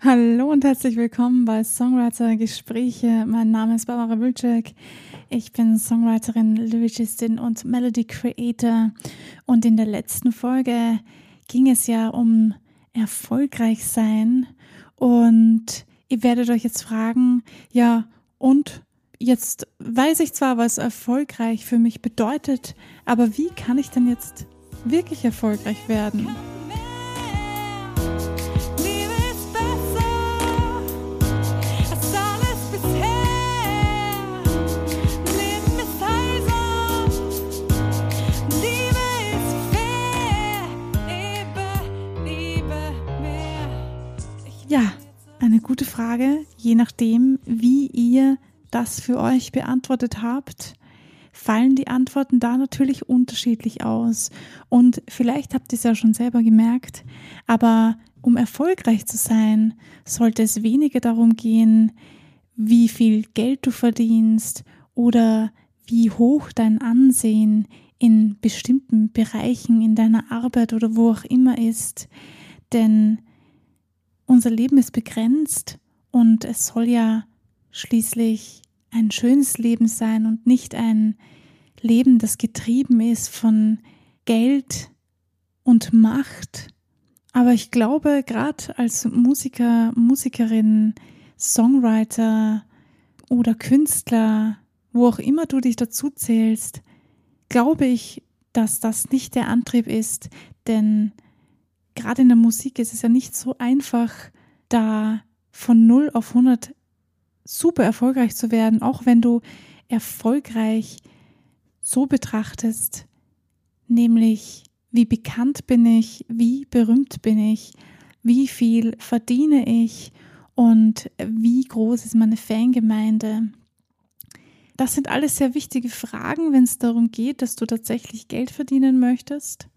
Hallo und herzlich willkommen bei Songwriter Gespräche. Mein Name ist Barbara Wilczek. Ich bin Songwriterin, Lyricistin und Melody Creator. Und in der letzten Folge ging es ja um erfolgreich sein. Und ihr werdet euch jetzt fragen, ja, und jetzt weiß ich zwar, was erfolgreich für mich bedeutet, aber wie kann ich denn jetzt wirklich erfolgreich werden? Frage, je nachdem, wie ihr das für euch beantwortet habt fallen die Antworten da natürlich unterschiedlich aus. Und vielleicht habt ihr es ja schon selber gemerkt, aber um erfolgreich zu sein, sollte es weniger darum gehen, wie viel Geld du verdienst oder wie hoch dein Ansehen in bestimmten Bereichen in deiner Arbeit oder wo auch immer ist. Denn unser Leben ist begrenzt und es soll ja schließlich ein schönes Leben sein und nicht ein Leben, das getrieben ist von Geld und Macht. Aber ich glaube, gerade als Musiker, Musikerin, Songwriter oder Künstler, wo auch immer du dich dazu zählst, glaube ich, dass das nicht der Antrieb ist, denn gerade in der Musik ist es ja nicht so einfach, da von 0 auf 100 super erfolgreich zu werden, auch wenn du erfolgreich so betrachtest, nämlich wie bekannt bin ich, wie berühmt bin ich, wie viel verdiene ich und wie groß ist meine Fangemeinde. Das sind alles sehr wichtige Fragen, wenn es darum geht, dass du tatsächlich Geld verdienen möchtest.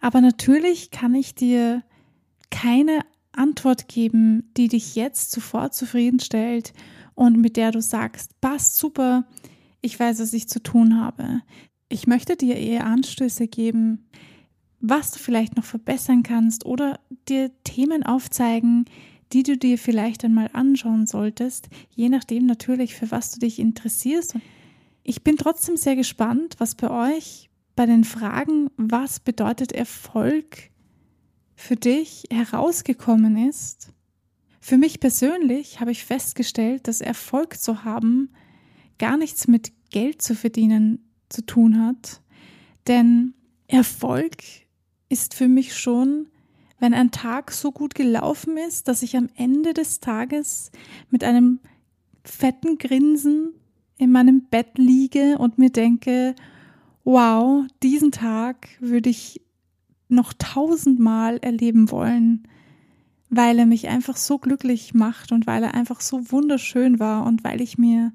Aber natürlich kann ich dir keine Antwort geben, die dich jetzt sofort zufriedenstellt und mit der du sagst, passt super, ich weiß, was ich zu tun habe. Ich möchte dir eher Anstöße geben, was du vielleicht noch verbessern kannst oder dir Themen aufzeigen, die du dir vielleicht einmal anschauen solltest, je nachdem natürlich, für was du dich interessierst. Ich bin trotzdem sehr gespannt, was bei euch bei den Fragen, was bedeutet Erfolg, für dich herausgekommen ist. Für mich persönlich habe ich festgestellt, dass Erfolg zu haben gar nichts mit Geld zu verdienen zu tun hat. Denn Erfolg ist für mich schon, wenn ein Tag so gut gelaufen ist, dass ich am Ende des Tages mit einem fetten Grinsen in meinem Bett liege und mir denke, wow, diesen Tag würde ich noch tausendmal erleben wollen, weil er mich einfach so glücklich macht und weil er einfach so wunderschön war und weil ich mir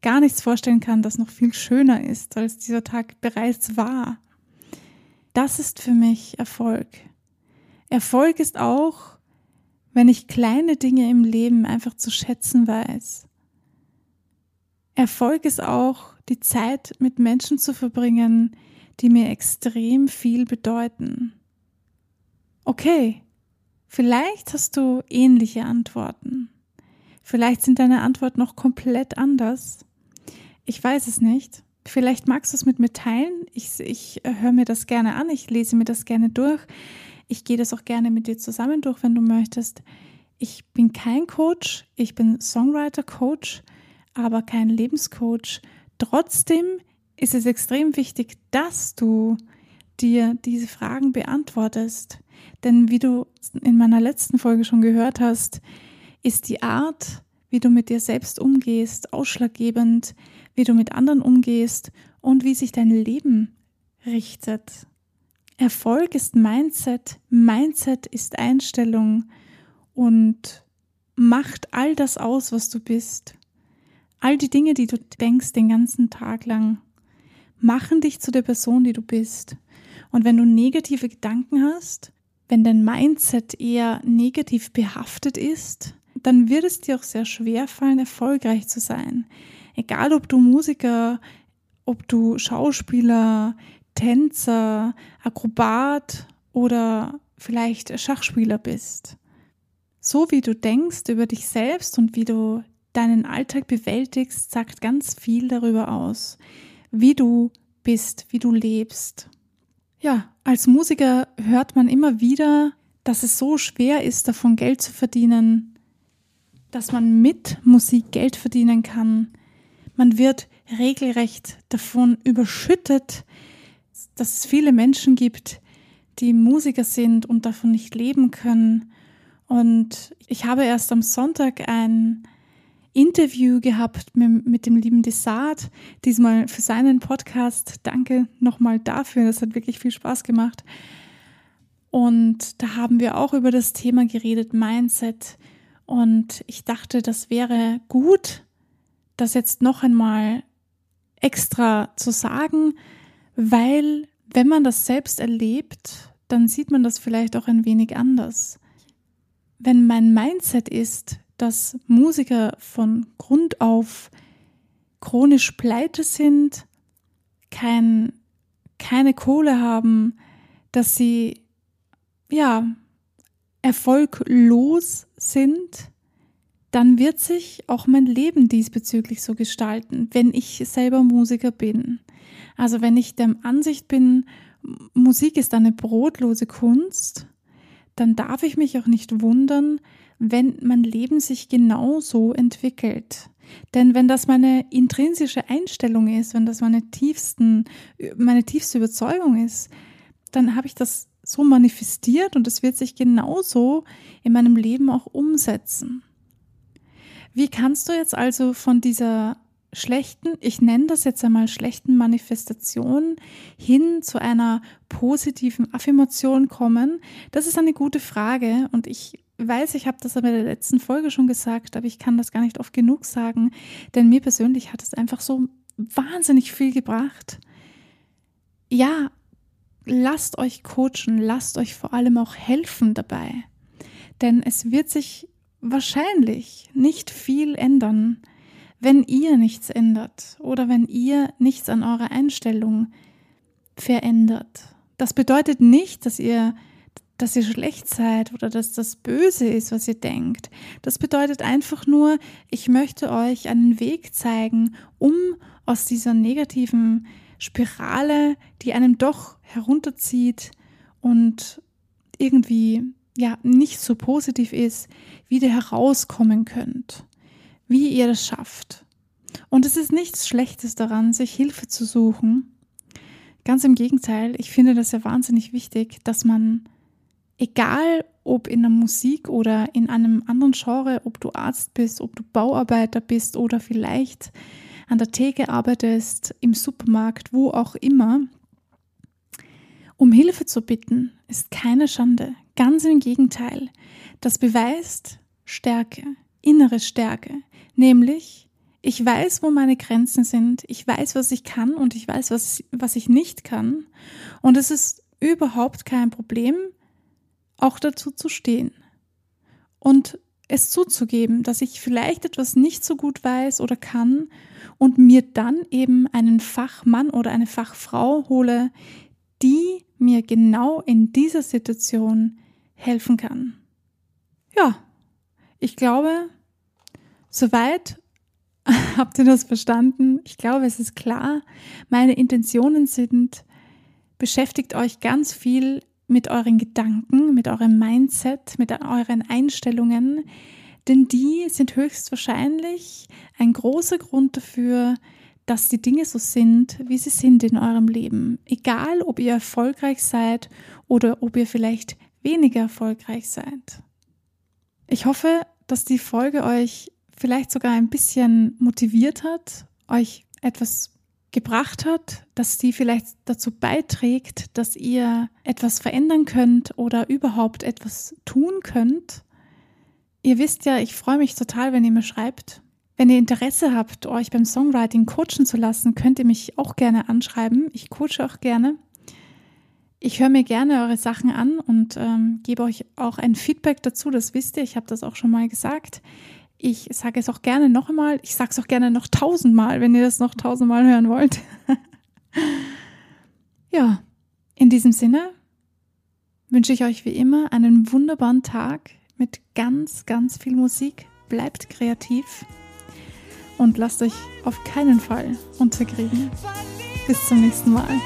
gar nichts vorstellen kann, das noch viel schöner ist, als dieser Tag bereits war. Das ist für mich Erfolg. Erfolg ist auch, wenn ich kleine Dinge im Leben einfach zu schätzen weiß. Erfolg ist auch, die Zeit mit Menschen zu verbringen, die mir extrem viel bedeuten. Okay, vielleicht hast du ähnliche Antworten. Vielleicht sind deine Antworten noch komplett anders. Ich weiß es nicht. Vielleicht magst du es mit mir teilen. Ich, ich äh, höre mir das gerne an, ich lese mir das gerne durch. Ich gehe das auch gerne mit dir zusammen durch, wenn du möchtest. Ich bin kein Coach, ich bin Songwriter-Coach, aber kein Lebenscoach. Trotzdem ist es extrem wichtig, dass du dir diese Fragen beantwortest. Denn wie du in meiner letzten Folge schon gehört hast, ist die Art, wie du mit dir selbst umgehst, ausschlaggebend, wie du mit anderen umgehst und wie sich dein Leben richtet. Erfolg ist Mindset, Mindset ist Einstellung und macht all das aus, was du bist. All die Dinge, die du denkst den ganzen Tag lang, machen dich zu der Person, die du bist. Und wenn du negative Gedanken hast, wenn dein Mindset eher negativ behaftet ist, dann wird es dir auch sehr schwer fallen, erfolgreich zu sein. Egal, ob du Musiker, ob du Schauspieler, Tänzer, Akrobat oder vielleicht Schachspieler bist. so wie du denkst über dich selbst und wie du deinen Alltag bewältigst, sagt ganz viel darüber aus, wie du bist, wie du lebst. Ja, als Musiker hört man immer wieder, dass es so schwer ist, davon Geld zu verdienen, dass man mit Musik Geld verdienen kann. Man wird regelrecht davon überschüttet, dass es viele Menschen gibt, die Musiker sind und davon nicht leben können. Und ich habe erst am Sonntag ein Interview gehabt mit, mit dem lieben Desart, diesmal für seinen Podcast. Danke nochmal dafür, das hat wirklich viel Spaß gemacht. Und da haben wir auch über das Thema geredet, Mindset. Und ich dachte, das wäre gut, das jetzt noch einmal extra zu sagen, weil wenn man das selbst erlebt, dann sieht man das vielleicht auch ein wenig anders. Wenn mein Mindset ist, dass Musiker von Grund auf chronisch pleite sind, kein, keine Kohle haben, dass sie ja erfolglos sind, dann wird sich auch mein Leben diesbezüglich so gestalten, wenn ich selber Musiker bin. Also wenn ich der Ansicht bin, Musik ist eine brotlose Kunst, dann darf ich mich auch nicht wundern, wenn mein Leben sich genau so entwickelt. Denn wenn das meine intrinsische Einstellung ist, wenn das meine tiefsten, meine tiefste Überzeugung ist, dann habe ich das so manifestiert und es wird sich genauso in meinem Leben auch umsetzen. Wie kannst du jetzt also von dieser schlechten, ich nenne das jetzt einmal schlechten Manifestation hin zu einer positiven Affirmation kommen? Das ist eine gute Frage und ich weiß, ich habe das aber in der letzten Folge schon gesagt, aber ich kann das gar nicht oft genug sagen, denn mir persönlich hat es einfach so wahnsinnig viel gebracht. Ja, lasst euch coachen, lasst euch vor allem auch helfen dabei, denn es wird sich wahrscheinlich nicht viel ändern, wenn ihr nichts ändert oder wenn ihr nichts an eurer Einstellung verändert. Das bedeutet nicht, dass ihr dass ihr schlecht seid oder dass das böse ist, was ihr denkt. Das bedeutet einfach nur, ich möchte euch einen Weg zeigen, um aus dieser negativen Spirale, die einem doch herunterzieht und irgendwie ja nicht so positiv ist, wieder herauskommen könnt. Wie ihr das schafft. Und es ist nichts Schlechtes daran, sich Hilfe zu suchen. Ganz im Gegenteil, ich finde das ja wahnsinnig wichtig, dass man egal ob in der Musik oder in einem anderen Genre, ob du Arzt bist, ob du Bauarbeiter bist oder vielleicht an der Theke arbeitest, im Supermarkt, wo auch immer, um Hilfe zu bitten, ist keine Schande. Ganz im Gegenteil. Das beweist Stärke, innere Stärke. Nämlich, ich weiß, wo meine Grenzen sind, ich weiß, was ich kann und ich weiß, was, was ich nicht kann. Und es ist überhaupt kein Problem, auch dazu zu stehen und es zuzugeben, dass ich vielleicht etwas nicht so gut weiß oder kann und mir dann eben einen Fachmann oder eine Fachfrau hole, die mir genau in dieser Situation helfen kann. Ja, ich glaube, soweit habt ihr das verstanden. Ich glaube, es ist klar. Meine Intentionen sind, beschäftigt euch ganz viel mit euren Gedanken, mit eurem Mindset, mit euren Einstellungen, denn die sind höchstwahrscheinlich ein großer Grund dafür, dass die Dinge so sind, wie sie sind in eurem Leben. Egal, ob ihr erfolgreich seid oder ob ihr vielleicht weniger erfolgreich seid. Ich hoffe, dass die Folge euch vielleicht sogar ein bisschen motiviert hat, euch etwas gebracht hat, dass die vielleicht dazu beiträgt, dass ihr etwas verändern könnt oder überhaupt etwas tun könnt. Ihr wisst ja, ich freue mich total, wenn ihr mir schreibt. Wenn ihr Interesse habt, euch beim Songwriting coachen zu lassen, könnt ihr mich auch gerne anschreiben. Ich coache auch gerne. Ich höre mir gerne eure Sachen an und ähm, gebe euch auch ein Feedback dazu. Das wisst ihr, ich habe das auch schon mal gesagt. Ich sage es auch gerne noch einmal. Ich sage es auch gerne noch tausendmal, wenn ihr das noch tausendmal hören wollt. ja, in diesem Sinne wünsche ich euch wie immer einen wunderbaren Tag. mit ganz, ganz viel Musik. Bleibt kreativ und lasst euch auf keinen Fall unterkriegen. Bis zum nächsten Mal.